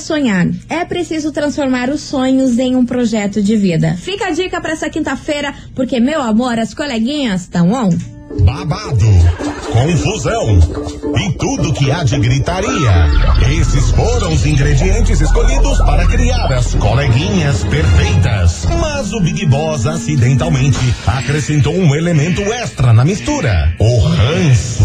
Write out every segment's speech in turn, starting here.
sonhar, é preciso transformar os sonhos em um projeto de vida. Fica a dica para essa quinta-feira, porque, meu amor, as coleguinhas estão on. Babado, confusão e tudo que há de gritaria. Esses foram os ingredientes escolhidos para criar as coleguinhas perfeitas. Mas o Big Boss acidentalmente acrescentou um elemento extra na mistura: o ranço.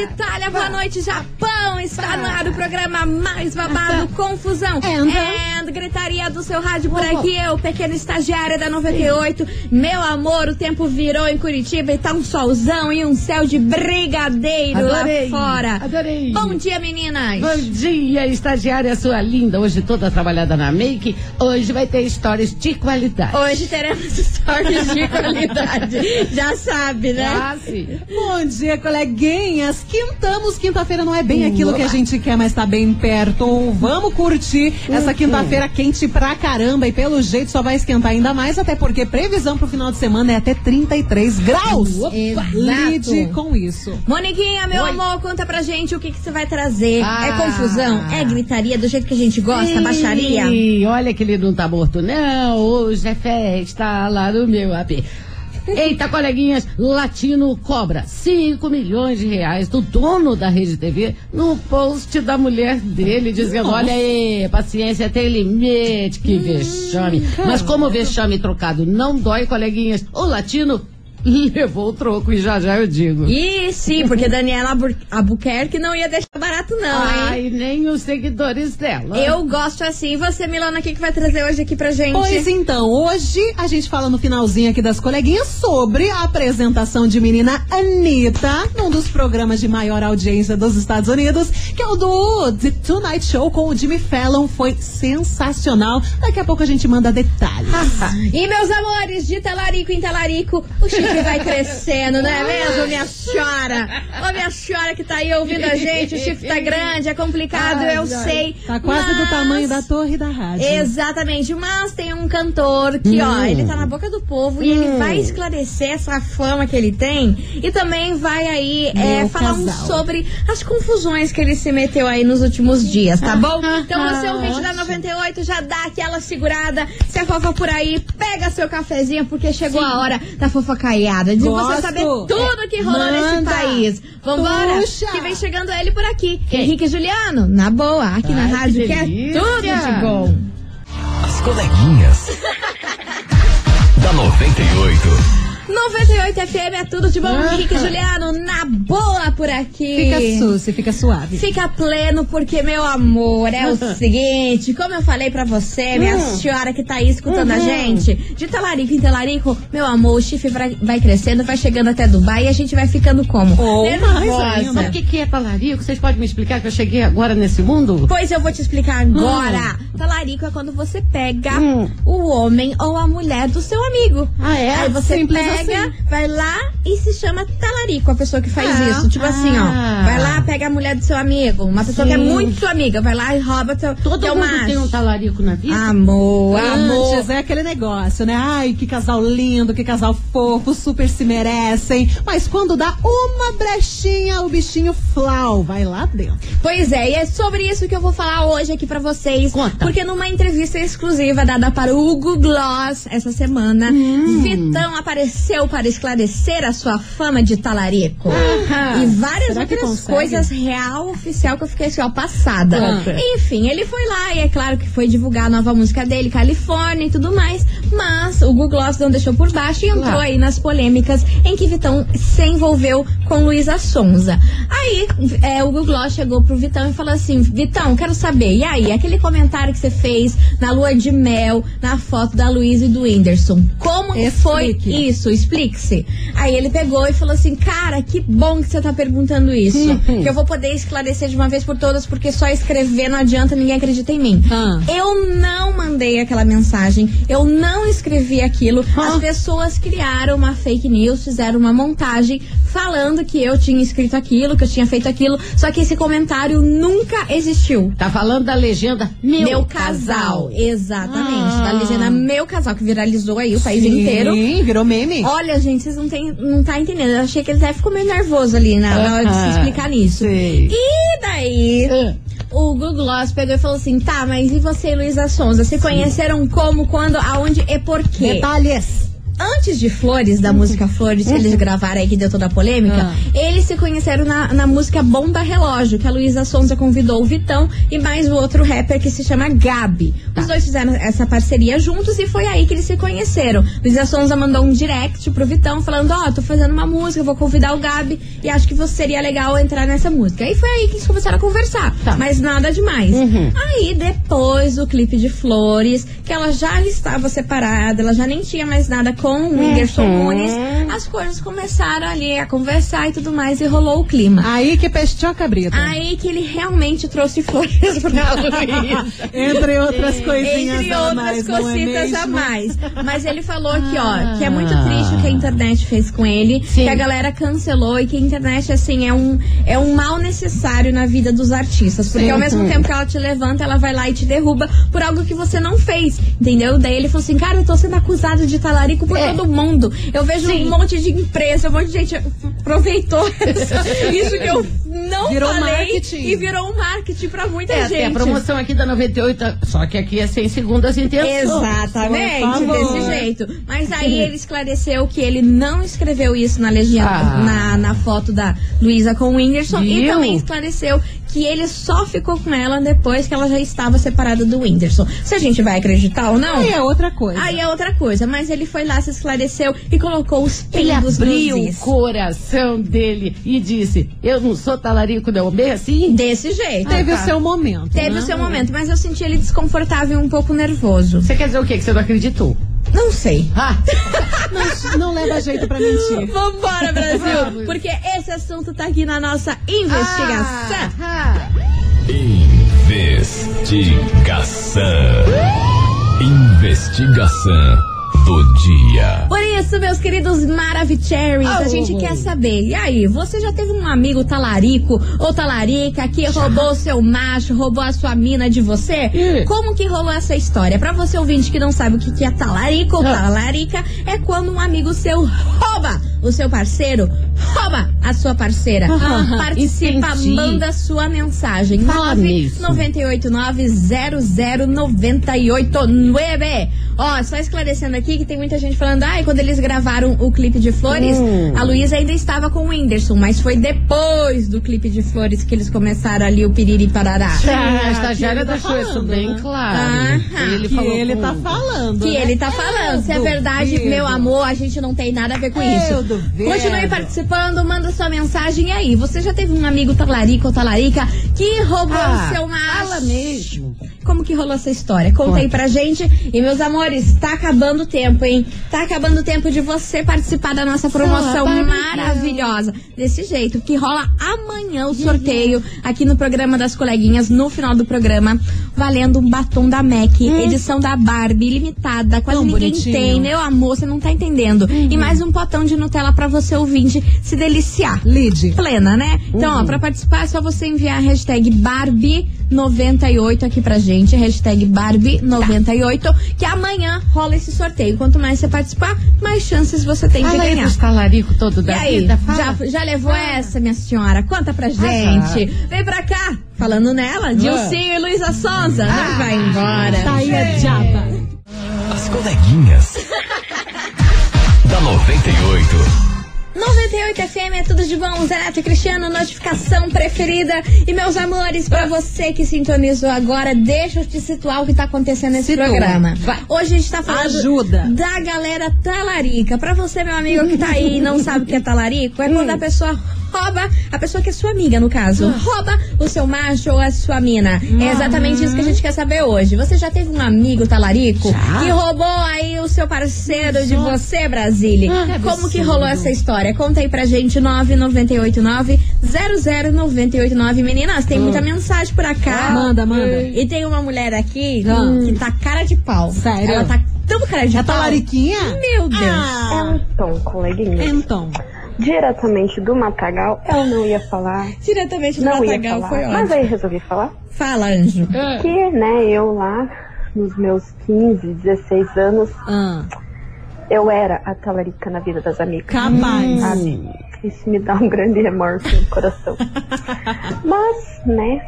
Tarde Itália! Boa noite Japão! Está no ar o programa mais babado Confusão. And? And gritaria do seu rádio por aqui, eu, pequena estagiária da 98. Meu amor, o tempo virou em Curitiba e tá um solzão e um céu de brigadeiro Adorei, lá fora. adorei. Bom dia, meninas! Bom dia, estagiária sua linda. Hoje toda trabalhada na make. Hoje vai ter histórias de qualidade. Hoje teremos stories de qualidade. Já sabe, né? Ah, sim. Bom dia, coleguinhas. Quintamos. Quinta-feira não é bem aquilo que a gente quer, mas tá bem perto. Vamos curtir essa quinta-feira quente pra caramba e pelo jeito só vai esquentar ainda mais, até porque previsão pro final de semana é até 33 graus. Exato. Lide com isso. Moniquinha, meu Oi. amor, conta pra gente o que que você vai trazer. Ah. É confusão? É gritaria do jeito que a gente gosta? Baixaria? Ih, olha que ele não tá morto, não. Hoje é festa lá no meu AP. Eita, coleguinhas, Latino cobra 5 milhões de reais do dono da Rede TV no post da mulher dele, dizendo: olha aí, paciência tem limite, que vexame. Mas como o vexame trocado não dói, coleguinhas, o Latino levou o troco e já já eu digo. Ih, sim, porque Daniela Albu- Albuquerque não ia deixar barato, não, hein? Ai, nem os seguidores dela. Eu gosto assim. E você, Milana, o que, que vai trazer hoje aqui pra gente? Pois então, hoje a gente fala no finalzinho aqui das coleguinhas sobre a apresentação de menina Anitta num dos programas de maior audiência dos Estados Unidos, que é o do The Tonight Show com o Jimmy Fallon. Foi sensacional. Daqui a pouco a gente manda detalhes. E meus amores, de talarico em talarico, o chifre vai crescendo, não é mesmo, minha senhora? Ô, minha senhora que tá aí ouvindo a gente, o chifre tá grande, é complicado, eu sei. Tá quase do mas- tamanho da torre da rádio. Exatamente, mas tem um cantor que, ó, ele tá na boca do povo e ele vai esclarecer essa fama que ele tem e também vai aí é, falar um sobre as confusões que ele se meteu aí nos últimos dias, tá bom? Então você, ouvinte da 98, já dá aquela segurada, se a fofa por aí, pega seu cafezinho, porque chegou a hora da fofocaiada, de você Gosto. saber tudo que rolou nesse Manda. país. Vambora, Puxa. que vem chegando ele por aqui, Henrique Juliano, na boa, aqui na Ai, rádio, que que é tudo de bom. As coleguinhas. da 98. 98 FM é tudo de bom. Henrique Juliano, Fica suce, fica suave. Fica pleno, porque, meu amor, é o seguinte, como eu falei pra você, minha Hum. senhora que tá aí escutando Uhum. a gente, de talarico em talarico, meu amor, o chifre vai, crescendo, vai chegando até Dubai e a gente vai ficando como? Ou mais. Mas o que, que é talarico? Vocês podem me explicar que eu cheguei agora nesse mundo? Pois eu vou te explicar agora. Talarico é quando você pega Hum. o homem ou a mulher do seu amigo. Ah, é? Aí você Simples pega, assim. vai lá e se chama talarico a pessoa que faz Ah. isso. Tipo assim, ó. Ah. Vai lá, pega a mulher do seu amigo. Uma pessoa que é Sim. muito sua amiga. Vai lá e rouba teu, Todo mundo macho. tem um talarico na vida? Amor, amor. Antes é aquele negócio, né? Ai, que casal lindo, que casal fofo, super se merecem. Mas quando dá uma brechinha, o bichinho flau vai lá dentro. Pois é, e é sobre isso que eu vou falar hoje aqui pra vocês. Conta. Porque numa entrevista exclusiva dada para o Hugo Gloss essa semana, Hum. Vitão apareceu para esclarecer a sua fama de talarico. Ah, E várias será outras coisas real oficial que eu fiquei assim, ó, passada. Conta. Enfim, ele foi lá e é claro que foi divulgar a nova música dele, Califórnia e tudo mais. Mas o Google Gloss não deixou por baixo e entrou Claro. aí nas polêmicas em que Vitão se envolveu com Luísa Sonza. Aí é, o Google Gloss chegou pro Vitão e falou assim: Vitão, quero saber, e aí, aquele comentário que você fez na lua de mel, na foto da Luísa e do Whindersson, como como foi Explique. isso? Explique-se. Aí ele pegou e falou assim: Cara, que bom que você tá perguntando isso. que eu vou poder esclarecer de uma vez por todas, porque só escrever não adianta, ninguém acredita em mim. Ah. Eu não mandei aquela mensagem, eu não escrevi aquilo. As pessoas criaram uma fake news, fizeram uma montagem falando que eu tinha escrito aquilo, que eu tinha feito aquilo. Só que esse comentário nunca existiu. Tá falando da legenda Meu, Meu, casal. Exatamente. Ah. Da legenda Meu Casal, que viralizou aí o país Sim, inteiro. virou meme. Olha, gente, vocês não, tem, não tá entendendo. Eu achei que ele até ficou meio nervoso ali na, na hora de se explicar nisso. Sei. E daí, Ah. o Google Gloss pegou e falou assim: tá, mas e você e Luísa Sonza? Se conheceram como, quando, aonde e por quê? Detalhes. Antes de Flores, da música Flores, que eles gravaram aí, que deu toda a polêmica, Ah. eles se conheceram na, na música Bomba Relógio, que a Luísa Sonza convidou o Vitão e mais o outro rapper que se chama Gabi. Os dois fizeram essa parceria juntos e foi aí que eles se conheceram. Luísa Sonza mandou um direct pro Vitão falando: Ó, tô fazendo uma música, vou convidar o Gabi e acho que você seria legal entrar nessa música. Aí foi aí que eles começaram a conversar. Tá. Mas nada demais. Aí depois do clipe de Flores, que ela já estava separada, ela já nem tinha mais nada com o Whindersson Nunes, as coisas começaram ali a conversar e tudo mais e rolou o clima. Aí que pestou a cabrita. Aí que ele realmente trouxe flores pra Luísa. Entre outras coisinhas Entre outras mais, não é cocitas a mais. Mas ele falou aqui, ó, que é muito triste o que a internet fez com ele, Sim. que a galera cancelou e que a internet, assim, é um, é um mal necessário na vida dos artistas. Porque Sim. ao mesmo tempo que ela te levanta, ela vai lá e te derruba por algo que você não fez. Entendeu? Daí ele falou assim, cara, eu tô sendo acusado de talarico por É. todo mundo. Eu vejo Sim. um monte de empresa, um monte de gente aproveitou isso que eu não Virou falei marketing. e virou um marketing pra muita É, gente. tem a promoção aqui da 98, só que aqui é sem segundas intenções. Exatamente, desse jeito. Mas aí ele esclareceu que ele não escreveu isso na legenda, Ah. na, na foto da Luísa com o Whindersson. E Viu? também esclareceu que ele só ficou com ela depois que ela já estava separada do Whindersson. Se a gente vai acreditar ou não. Aí é outra coisa. Aí é outra coisa, mas ele foi lá, se esclareceu e colocou os Ele pingos abriu nos o coração dele e disse: Eu não sou talarico, não. Bem assim? Desse jeito. Teve Ah, o tá. seu momento. Teve né? o seu momento, mas eu senti ele desconfortável e um pouco nervoso. Você quer dizer o quê? Que você não acreditou? Não sei. Ah, Não, não leva jeito pra mentir. Vambora, Brasil! Vamos. Porque esse assunto tá aqui na nossa investigação. ah, Investigação. Investigação do dia. Por isso, meus queridos Maravicheries, oh. a gente quer saber. E aí, você já teve um amigo talarico ou talarica que já. roubou seu macho, roubou a sua mina de você? Hum. Como que rolou essa história? Pra você ouvinte que não sabe o que, que é talarico ou talarica, é quando um amigo seu rouba o seu parceiro, rouba a sua parceira. Uhum. Participa, Entendi. manda sua mensagem. 998900989. Ó, só esclarecendo aqui que tem muita gente falando, ai, quando eles gravaram o clipe de Flores, Hum. a Luísa ainda estava com o Whindersson, mas foi depois do clipe de Flores que eles começaram ali o piriri parará. a que estagiária tá deixou isso bem né? claro. Aham. Ele Que falou ele com- tá falando. Que né? ele tá falando. Se é Eu verdade, duvido. meu amor, a gente não tem nada a ver com Eu isso. duvido. Continue participando, manda sua mensagem aí. Você já teve um amigo talarico ou talarica que roubou Ah, o seu macho? fala mesmo. Como que rolou essa história? Conta aí pra gente. E, meus amores, tá acabando o tempo, hein? Tá acabando o tempo de você participar da nossa promoção maravilhosa. Desse jeito, que rola amanhã o sorteio aqui no programa das coleguinhas, no final do programa, valendo um batom da MAC, edição da Barbie, limitada, quase Tão ninguém bonitinho. tem, meu amor, você não tá entendendo. E mais um potão de Nutella pra você ouvinte se deliciar Lide. plena, né? Então, ó, pra participar é só você enviar a hashtag Barbie98 aqui pra gente, hashtag Barbie98, que amanhã rola esse sorteio. Quanto mais você participar, mais chances você tem de Fala aí ganhar. dos talarico todo E da aí, vida. Fala. já, já levou essa, minha senhora? Conta pra gente. Vem pra cá, falando nela, Dilcinho e Luísa Sonza. Não vai embora. Tá aí a diaba. As coleguinhas. da 98. 98 FM é tudo de bom, Zé e Cristiano, notificação preferida. E meus amores, pra você que sintonizou agora, deixa eu te situar o que tá acontecendo nesse Situa. programa. Vai. Hoje a gente tá falando Ajuda. da galera talarica. Pra você, meu amigo que tá aí e não sabe o que é talarico, é quando a pessoa rouba a pessoa que é sua amiga, no caso. Rouba o seu macho ou a sua mina. É exatamente isso que a gente quer saber hoje. Você já teve um amigo talarico que roubou aí o seu parceiro de você, Brasília? Como que rolou essa história? Conta aí pra gente, 9989-00989. Meninas, tem muita mensagem por cá. Manda, manda. E tem uma mulher aqui Ah. que tá cara de pau. Sério? Ela tá tão cara de É pau. talariquinha? Meu Deus. Ah, Então, coleguinha, então. Diretamente do Matagal, eu não ia falar, Diretamente do não ia Matagal falar, foi mas ótimo. aí resolvi falar Fala, anjo. que, né, eu lá, nos meus 15, 16 anos, Ah, eu era a talarica na vida das amigas. capaz. Sabe? Isso me dá um grande remorso no coração. Mas, né,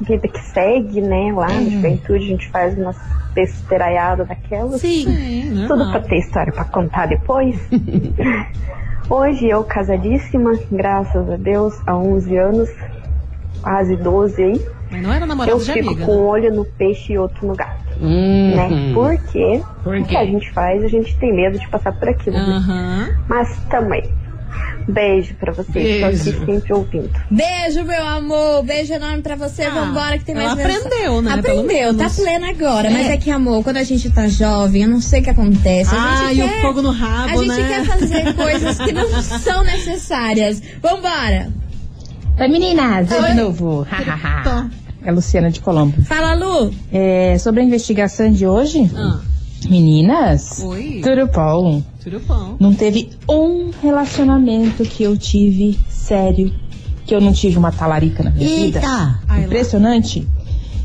vida que segue, né, lá na juventude a gente faz umas besteiraiadas daquelas. Sim, Tudo pra ter história pra contar depois. Hoje eu casadíssima, graças a Deus, há 11 anos, quase 12 aí. Mas não era namorado Eu de fico amiga. com um né? olho no peixe e outro no gato, Hum. né? Por quê? Por O que a gente faz, a gente tem medo de passar por aquilo. né? Aham. Mas também. Beijo pra vocês, tô Beijo. aqui sempre ouvindo. Beijo, meu amor. Beijo enorme pra você. Ah, Vambora que tem mais aprendeu, né, Aprendeu, tá plena agora. Mas É. é que, amor, quando a gente tá jovem, eu não sei o que acontece. Ah, gente e o fogo no rabo, A gente né? quer fazer coisas que não são necessárias. Vambora. Oi meninas, eu de novo. Tô. É a Luciana de Colombo. Fala, Lu. É, sobre a investigação de hoje, Ah, meninas, oi. tudo bom? Não teve um relacionamento que eu tive sério, que eu não tive uma talarica na minha vida. Ai, lá. Impressionante.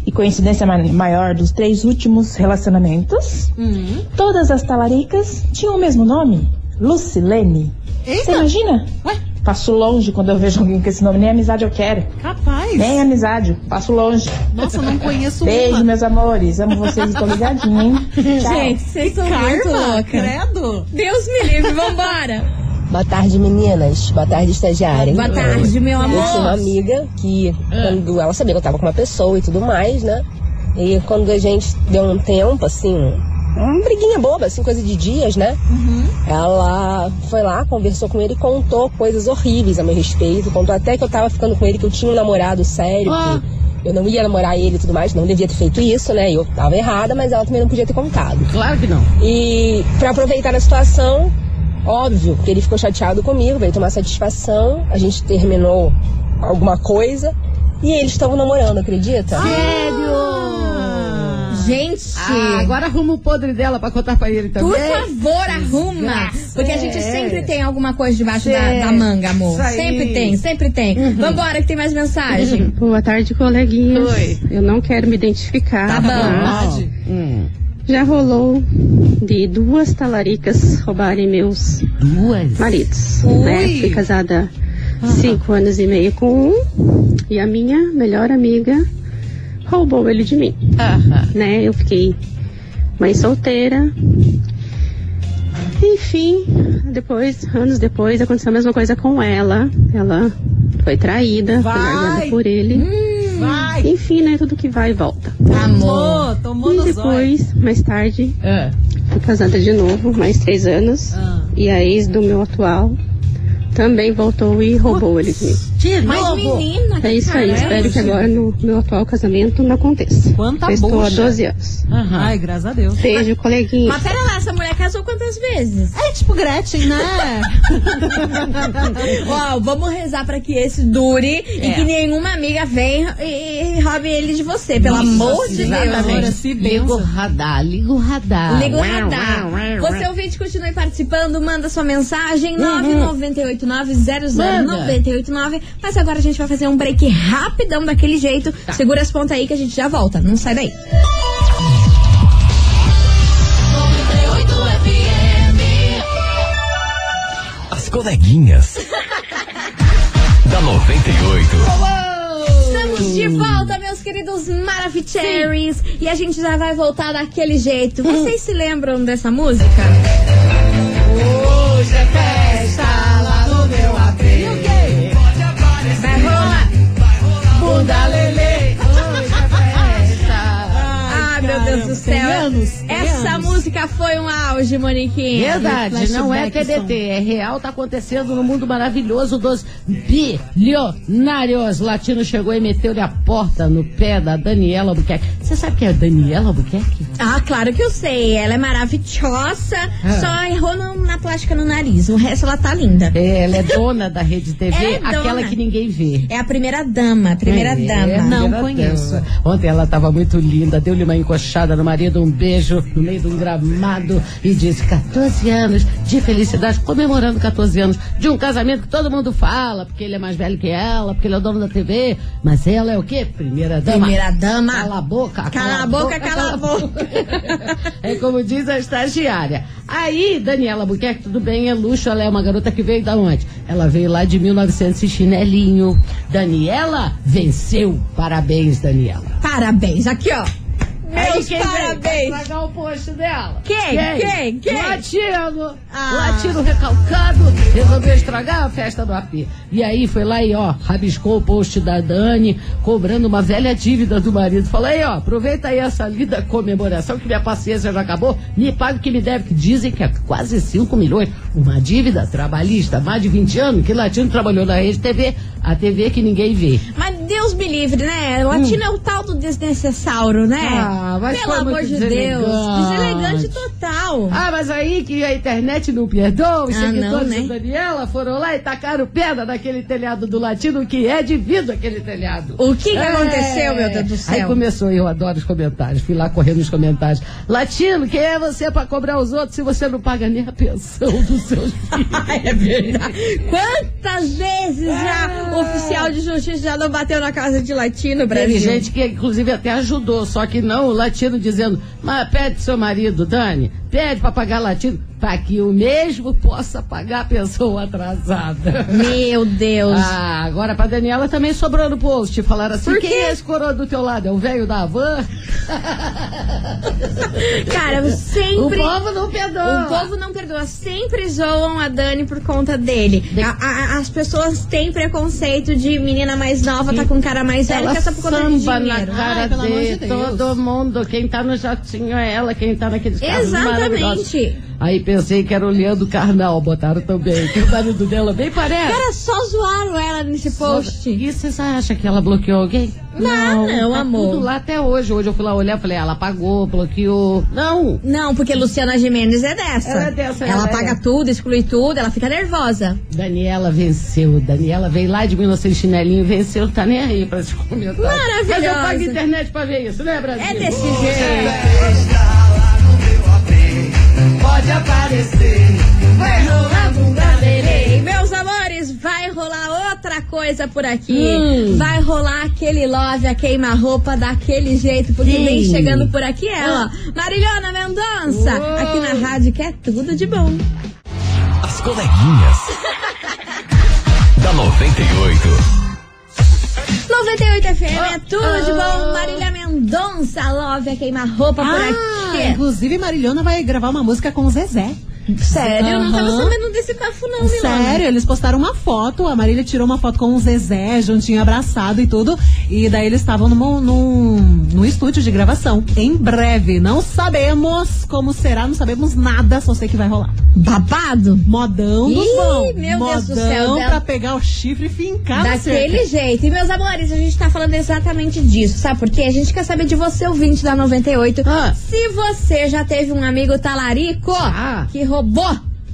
E coincidência ma- maior dos três últimos relacionamentos, Hum. todas as talaricas tinham o mesmo nome, Lucilene. Você Eita, imagina? Ué? Passo longe quando eu vejo alguém com esse nome, nem amizade eu quero. capaz. Nem amizade, passo longe. Nossa, eu não conheço Beijo, uma. meus amores. Amo vocês, estou ligadinha, hein? Gente, vocês são muito loucas. credo. Deus me livre, vambora. Boa tarde, meninas. Boa tarde, estagiária. Boa tarde, meu Eu tinha uma amor. amiga que, quando ela sabia que eu tava com uma pessoa e tudo mais, né? E quando a gente deu um tempo, assim, uma briguinha boba, assim, coisa de dias, né? Ela foi lá, conversou com ele e contou coisas horríveis a meu respeito. Contou até que eu tava ficando com ele, que eu tinha um namorado sério, Ah. que eu não ia namorar ele e tudo mais. Não devia ter feito isso, né? Eu tava errada, mas ela também não podia ter contado. Claro que não. E pra aproveitar a situação, óbvio que ele ficou chateado comigo, veio tomar satisfação, a gente terminou alguma coisa e eles estavam namorando, acredita? Gente. Ah, agora arruma o podre dela pra contar pra ele também. Por favor, arruma. Porque a gente É. sempre tem alguma coisa debaixo da, da manga, amor. Sempre tem, sempre tem. Vambora, que tem mais mensagem. Boa tarde, coleguinhas. Oi. Eu não quero me identificar. Tá bom. mas Hum. Já rolou de duas talaricas roubarem meus Duas. maridos. Ui. Né? Fui casada cinco anos e meio com um e a minha melhor amiga roubou ele de mim. Aham. Né? Eu fiquei mãe solteira. Enfim, depois, anos depois, aconteceu a mesma coisa com ela. Ela foi traída, foi Vai. largada por ele. Vai. Enfim, né? Tudo que vai e volta. Amor. Tomou, E depois, mais tarde, Ah. fui casada de novo, mais três anos. Ah. E a ex do meu atual também voltou e roubou ele de mim. De Mas menina, É isso aí, espero que agora no meu atual casamento não aconteça. Quanta Eu estou há bucha. 12 anos. Aham. Ai, graças a Deus. Beijo, coleguinha. Mas pera lá, essa mulher casou quantas vezes? É tipo Gretchen, né? Ó, vamos rezar pra que esse dure e É. que nenhuma amiga venha e, e roube ele de você, pelo amor de Deus. Liga o radar, liga o radar. Liga o radar. Você ouvinte, continue participando, manda sua mensagem 998900989. Mas agora a gente vai fazer um break rapidão daquele jeito. Segura as pontas aí que a gente já volta. Não sai daí. Coleguinhas. da 98. Estamos de volta, meus queridos Maravicheries. E a gente já vai voltar daquele jeito. Vocês se lembram dessa música? Hoje é festa lá no meu AP. E o quê? Vai rolar. Bunda lelê. Deus do céu. Tem anos. É Essa anos. música foi um auge, Moniquinha. Verdade, não é TDT, é real, tá acontecendo no mundo maravilhoso dos bilionários. Latino chegou e meteu-lhe a porta no pé da Daniela Albuquerque. Você sabe quem é a Daniela Albuquerque? Ah, claro que eu sei. Ela é maravilhosa. Ah. Só errou no- na plástica no nariz. O resto ela tá linda. É, ela é dona da Rede TV, É dona. aquela que ninguém vê. É a primeira dama, a primeira É, dama. Não primeira conheço. dama. Ontem ela estava muito linda, deu-lhe uma encoxada no marido, um beijo no meio de um gramado e disse 14 anos de felicidade, comemorando 14 anos de um casamento que todo mundo fala, porque ele é mais velho que ela, porque ele é o dono da TV, mas ela é o quê? Primeira dama. Primeira dama. Cala a boca. Cala a boca, cala a boca. é como diz a estagiária. Aí, Daniela Buquerque, tudo bem, é luxo, ela é uma garota que veio da onde? Ela veio lá de 1900 e chinelinho. Daniela venceu. Parabéns, Daniela. Parabéns. Aqui, ó. Meus quem parabéns. estragar o post dela? Quem? Quem? Quem? Latino. Ah. Latino recalcado resolveu estragar a festa do AP. E aí foi lá e ó, rabiscou o post da Dani, cobrando uma velha dívida do marido. Falou aí, ó, aproveita aí essa linda comemoração que minha paciência já acabou, me paga o que me deve, que dizem que é quase 5 milhões. Uma dívida trabalhista, mais de 20 anos, que Latino trabalhou na Rede TV, a TV que ninguém vê. Mas Deus me livre, né? Latino é o tal do desnecessário, né? Ah, mas Pelo amor de Deus. deselegante. Total. Ah, mas aí que a internet não perdoa, os Ah, não, seguidores né? da Daniela foram lá e tacaram pedra naquele telhado do latino, que é de vidro aquele telhado. O que que aconteceu, meu Deus do céu? Aí começou, eu adoro os comentários, fui lá correndo nos comentários. Latino, quem é você pra cobrar os outros se você não paga nem a pensão dos seus filhos? é verdade. Quantas vezes já o oficial de justiça já não bateu na casa de latino, Brasil? Teve gente que inclusive até ajudou, só que não o latino dizendo, mas pede seu marido, Dani, pede pra pagar latino, pra que o mesmo possa pagar a pensão atrasada. Meu Deus. Ah, agora pra Daniela também sobrou no post. Falaram assim: Por quem é esse coroa do teu lado? É o velho da van? Cara, sempre. O povo não perdoa. O povo não perdoa. Sempre zoam a Dani por conta dele. A- a- as pessoas têm preconceito de menina mais nova tá com cara mais velha Ela que essa por conta de samba na dinheiro. cara Ai, pelo amor de Deus. todo mundo. Quem tá no jatinho é ela, quem tá naqueles carros Exatamente. Aí pensei que era o Leandro Carnal, botaram também. Que o marido dela bem parece. Cara, só zoaram ela nesse post. E você acha que ela bloqueou alguém? Não, não, tá amor. tudo lá até hoje. Hoje eu fui lá olhar e falei, ela apagou, bloqueou. Não. Não, porque Luciana Gimenez é dessa. Ela é dessa, Ela ela apaga é. tudo, exclui tudo, ela fica nervosa. Daniela venceu. Daniela veio lá de 1900 chinelinho e venceu. Tá nem aí pra se comentar. Maravilhosa. Mas eu pago internet pra ver isso, né, Brasil? É desse jeito. Coisa por aqui. Hum. Vai rolar aquele love, a queima-roupa daquele jeito, porque Sim. vem chegando por aqui ela, Marilhona Mendonça, Uou. aqui na rádio, que é tudo de bom. As coleguinhas. da 98. 98 FM é tudo de bom. Marília Mendonça, love, a queima-roupa por Ah, aqui. inclusive Marilhona vai gravar uma música com o Zezé. Sério, eu não tava sabendo desse bafo não, Milona. Sério, eles postaram uma foto, a Marília tirou uma foto com o Zezé, juntinho abraçado e tudo. E daí eles estavam num, num, num estúdio de gravação. Em breve. Não sabemos como será, não sabemos nada, só sei que vai rolar. Babado? Modão dos Ih, bons. meu Modão Deus do céu, pra dela- pegar o chifre e fincar Daquele jeito. E, meus amores, a gente tá falando exatamente disso, sabe por quê? A gente quer saber de você, ouvinte da 98. Ah. Se você já teve um amigo talarico Ah. que roubou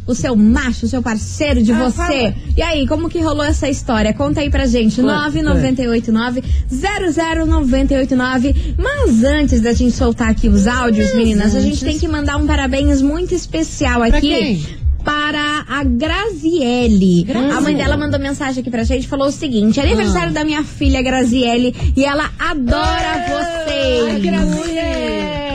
o seu macho, o seu parceiro de Ah, você. fala. E aí, como que rolou essa história? Conta aí pra gente. Conta. 9989-00989. Mas antes da gente soltar aqui os áudios, meninas, a gente tem que mandar um parabéns muito especial Pra aqui quem? para a Graziele. A mãe dela mandou mensagem aqui pra gente falou o seguinte: aniversário da minha filha Graziele e ela adora vocês.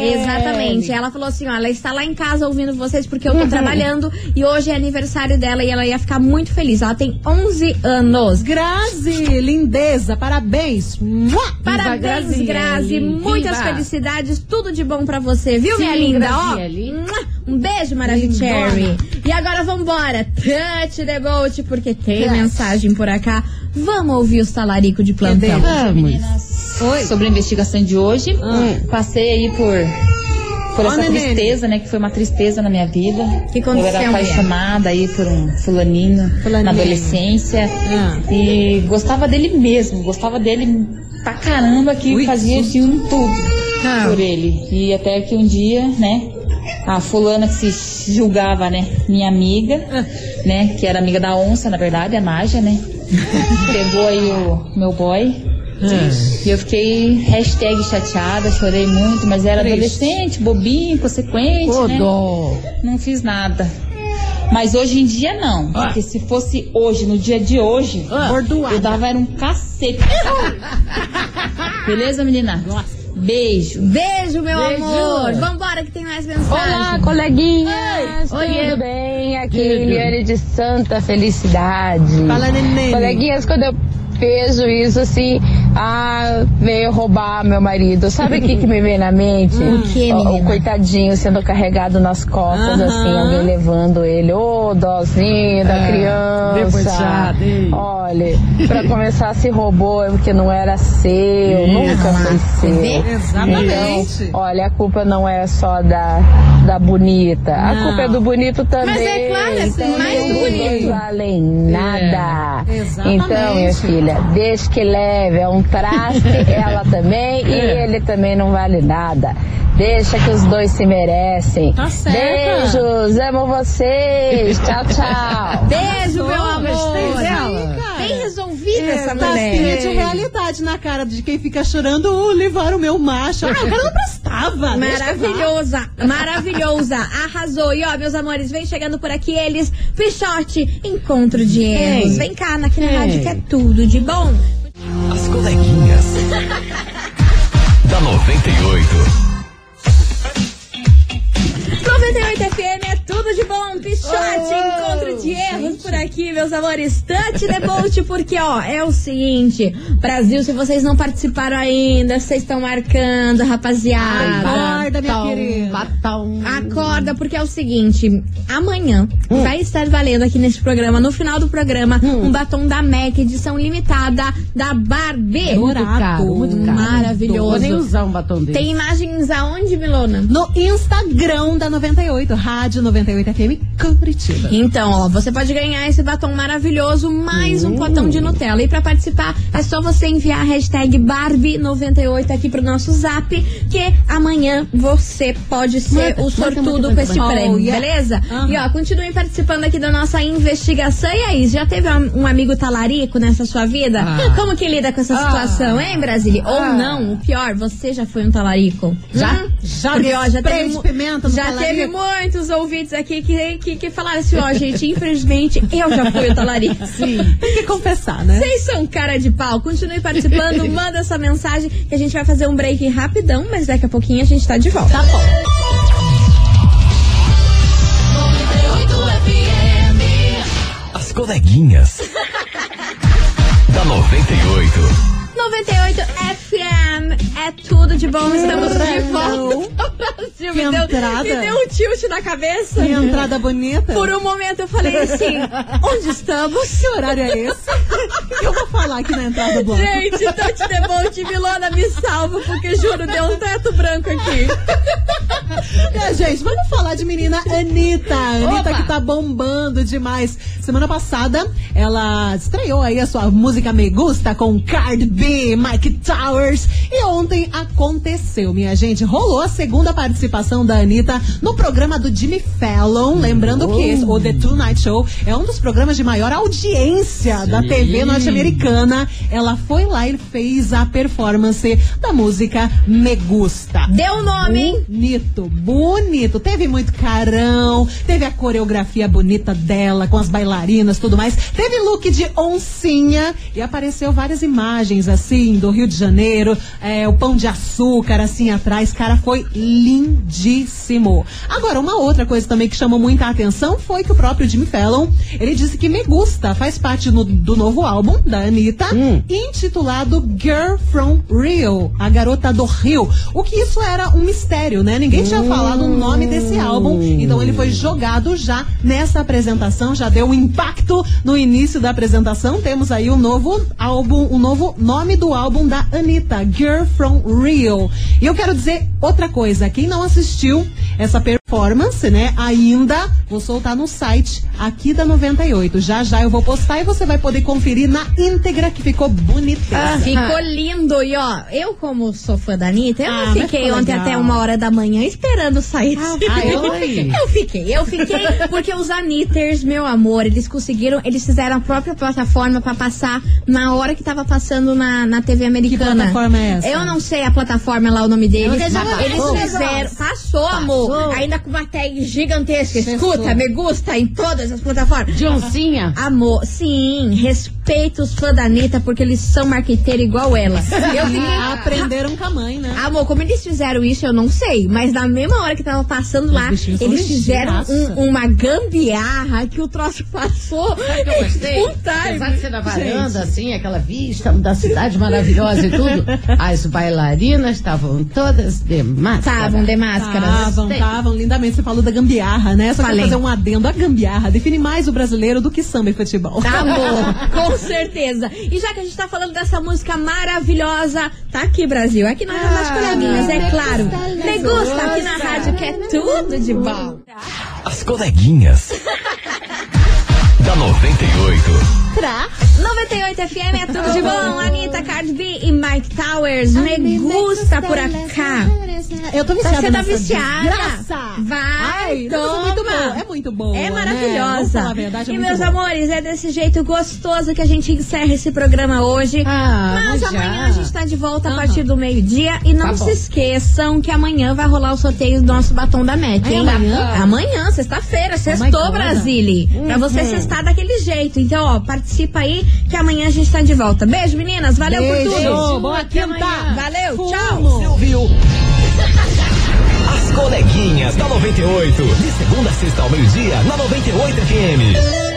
Exatamente. Ela falou assim: ó, ela está lá em casa ouvindo vocês porque eu tô trabalhando e hoje é aniversário dela e ela ia ficar muito feliz. Ela tem 11 anos. Grazi, lindeza, parabéns. Mua! Parabéns, Graziele. Grazi. Muitas Viva. felicidades. Tudo de bom pra você, viu, Sim, minha linda? Ó, um beijo, Maravicherry. E agora vambora. Touch the boat, porque tem Touch. mensagem por acá. Vamos ouvir os talarico de plantão. Vamos. Sobre a investigação de hoje, passei aí por por essa neném. tristeza, né? Que foi uma tristeza na minha vida. Que Eu aconteceu, era mulher? apaixonada aí por um fulaninho, Fulaninho. na adolescência. Ah. E gostava dele mesmo, gostava dele pra caramba, que Ui, fazia de um tudo Ah. por ele. E até que um dia, né? A fulana que se julgava, né? Minha amiga, Ah. né? Que era amiga da onça, na verdade, a Nádia, né? Pegou aí o meu boy. E eu fiquei hashtag chateada, chorei muito, mas era Triste. adolescente, bobinho, consequente, Ô, né? dó. Não fiz nada. Mas hoje em dia não. Ah. Porque se fosse hoje, no dia de hoje, Bordoada. eu dava era um cacete. Beleza, menina? Beijo. Beijo, meu Beijo. amor. Vambora que tem mais mensagem. Olá, coleguinhas! Oi. Tudo bem? Aqui é. Eliane de Santa Felicidade. Fala, neném. Coleguinhas, quando eu vejo isso assim, ah, veio roubar meu marido. Sabe o que, que me vem na mente? O quê, o, menina? o coitadinho sendo carregado nas costas, Aham. assim, alguém levando ele. Ô, dozinho da É, criança. Olha, pra começar, se roubou é porque não era seu, nunca foi seu. Exatamente. Então, olha, a culpa não é só da, da bonita. A Não. culpa é do bonito também. Mas é claro, é então, mais dos bonito. dois valem nada. É, exatamente. Então, minha filha, deixa que leve. É um traste, ela também, e É. ele também não vale nada. Deixa que os dois se merecem. Tá certa. Beijos, amo vocês. Tchau, tchau. Beijo, meu amor. Bem resolvida essa mulher. de realidade na cara de quem fica chorando, "Uh, levaram o meu macho. Ah, o cara não prestava. Maravilhosa, maravilhosa, arrasou. E ó, meus amores, vem chegando por aqui eles, Pichote, Encontro de Erros. Ei. Vem cá, na Ei. rádio que é tudo de bom. As coleguinhas. da 98. 98 FM é tudo de bom, Pichote, Encontro de Erros por aqui, meus amores. The boat, porque ó, é o seguinte, Brasil, se vocês não participaram ainda, vocês estão marcando, rapaziada. Acorda, minha querida. batom. Acorda, porque é o seguinte: amanhã vai estar valendo aqui nesse programa, no final do programa, um batom da MAC, edição limitada da Barbie. Muito caro, muito caro. Maravilhoso. Vou nem usar um batom desse. Tem imagens aonde, Milona? No Instagram da 98, Rádio 98 FM Curitiba. Então, ó, você pode ganhar esse batom maravilhoso, mais um potão de Nutella. E pra participar, é só você enviar a hashtag Barbie98 aqui pro nosso zap, que amanhã você pode ser Manda, o sortudo manda, com esse prêmio, beleza? Aham. E ó, continuem participando aqui da nossa investigação. E aí, já teve um, um amigo talarico nessa sua vida? Ah. Como que lida com essa Ah. situação, hein, Brasília? Ou Ah. não, o pior, você já foi um talarico? Já? Hum? Já Porque, ó, já teve, pimenta no já talarico? teve muitos ouvintes aqui que, que, que falaram assim, ó, gente, infelizmente eu já fui o talarico. Sim. Tem que confessar, né? Vocês são cara de pau. Continue participando, manda essa mensagem que a gente vai fazer um break rapidão, mas daqui a pouquinho a gente tá de volta. Tá bom. As coleguinhas. da 98. 98 FM é tudo de bom, estamos de volta. Brasil, me, deu, entrada. me deu um tilt na cabeça. Que entrada bonita. Por um momento eu falei assim, onde estamos? Que horário é esse? Eu vou falar aqui na entrada do bloco? Gente, Tati Debolt, Milona, me salva, porque juro, deu um teto branco aqui. É, gente, vamos falar de menina Anitta. Anitta Opa! que tá bombando demais. Semana passada, ela estreou aí a sua música Me Gusta com Cardi B, Mike Towers. E ontem aconteceu, minha gente. Rolou a segunda participação da Anitta no programa do Jimmy Fallon. Lembrando que esse, o The Tonight Show é um dos programas de maior audiência da TV norte-americana. Ela foi lá e fez a performance da música Me Gusta. Deu o nome, hein? Bonito, bonito. Teve muito carão, teve a coreografia bonita dela, com as bailarinas tudo mais. Teve look de oncinha e apareceu várias imagens assim do Rio de Janeiro, é, o pão de açúcar assim atrás. Cara, foi lindíssimo. Agora, uma outra coisa também que chamou muita atenção foi que o próprio Jimmy Fallon, ele disse que Me Gusta faz parte no- do novo álbum da Anitta, intitulado Girl from Rio, a garota do Rio. O que isso era um mistério, né? Ninguém tinha falado o nome desse álbum, então ele foi jogado já nessa apresentação, já deu um impacto no início da apresentação. Temos aí o um novo álbum, o um novo nome do álbum da Anitta, Girl from Rio. E eu quero dizer outra coisa, quem não assistiu essa performance, né, ainda vou soltar no site aqui da 98. Já já eu vou postar e você vai poder conferir na íntegra que ficou bonita. Ah, ficou lindo. E ó, eu como sou fã da Anitta, eu Ah, fiquei ontem legal. até uma hora da manhã esperando sair. ah, eu fiquei, eu fiquei, porque os Anitters, meu amor, eles conseguiram, eles fizeram a própria plataforma pra passar na hora que tava passando na, na TV americana. plataforma é essa? Eu não sei a plataforma lá, o nome deles. Eles passou. fizeram, passou, amor. Ainda com uma tag gigantesca. Escuta, me gusta em todas as plataformas. Dioncinha. Amor, sim, respeito os fãs da Anitta porque eles são marqueteiros igual ela. Eu fiquei. Aprenderam com a mãe, né? Amor, como eles fizeram isso, eu não sei. Mas na mesma hora que tava passando lá, eles fizeram um- uma gambiarra que o troço passou. Sabe que eu gostei? Full time. Apesar de ser na varanda, assim, aquela vista da cidade maravilhosa e tudo, as bailarinas estavam todas de máscara. Estavam de máscaras. Estavam, estavam, lindamente. Você falou da gambiarra, né? Só Falei. fazer um adendo. A gambiarra define mais o brasileiro do que samba e futebol. Tá bom, com certeza. E já que a gente tá falando dessa música maravilhosa, tá aqui, Brasil. Aqui na Rádio das Coleguinhas, é claro. Me gusta aqui na rádio, que é tudo de bom. As coleguinhas. da 98. 98 FM é tudo de bom. Anitta, Cardi B e Mike Towers. Me gusta por acá. Eu tô viciada Você tá viciada? desgraça. Vai, Ai, mas é muito. É muito boa. É né? Maravilhosa. a verdade, é e meus amores, é desse jeito gostoso que a gente encerra esse programa hoje. Ah, Mas já. amanhã a gente tá de volta a partir do meio-dia. E não Tá se bom. esqueçam que amanhã vai rolar o sorteio do nosso batom da MEC, É hein? amanhã? Amanhã, sexta-feira, sextou, God. Brasile. Pra você sextar daquele jeito. Então, ó, participa aí que amanhã a gente tá de volta. Beijo, meninas. Valeu Beijo. por tudo. Boa quinta. Valeu, Fumo. tchau. Você ouviu? As coleguinhas da 98. De segunda a sexta ao meio-dia, na 98 FM.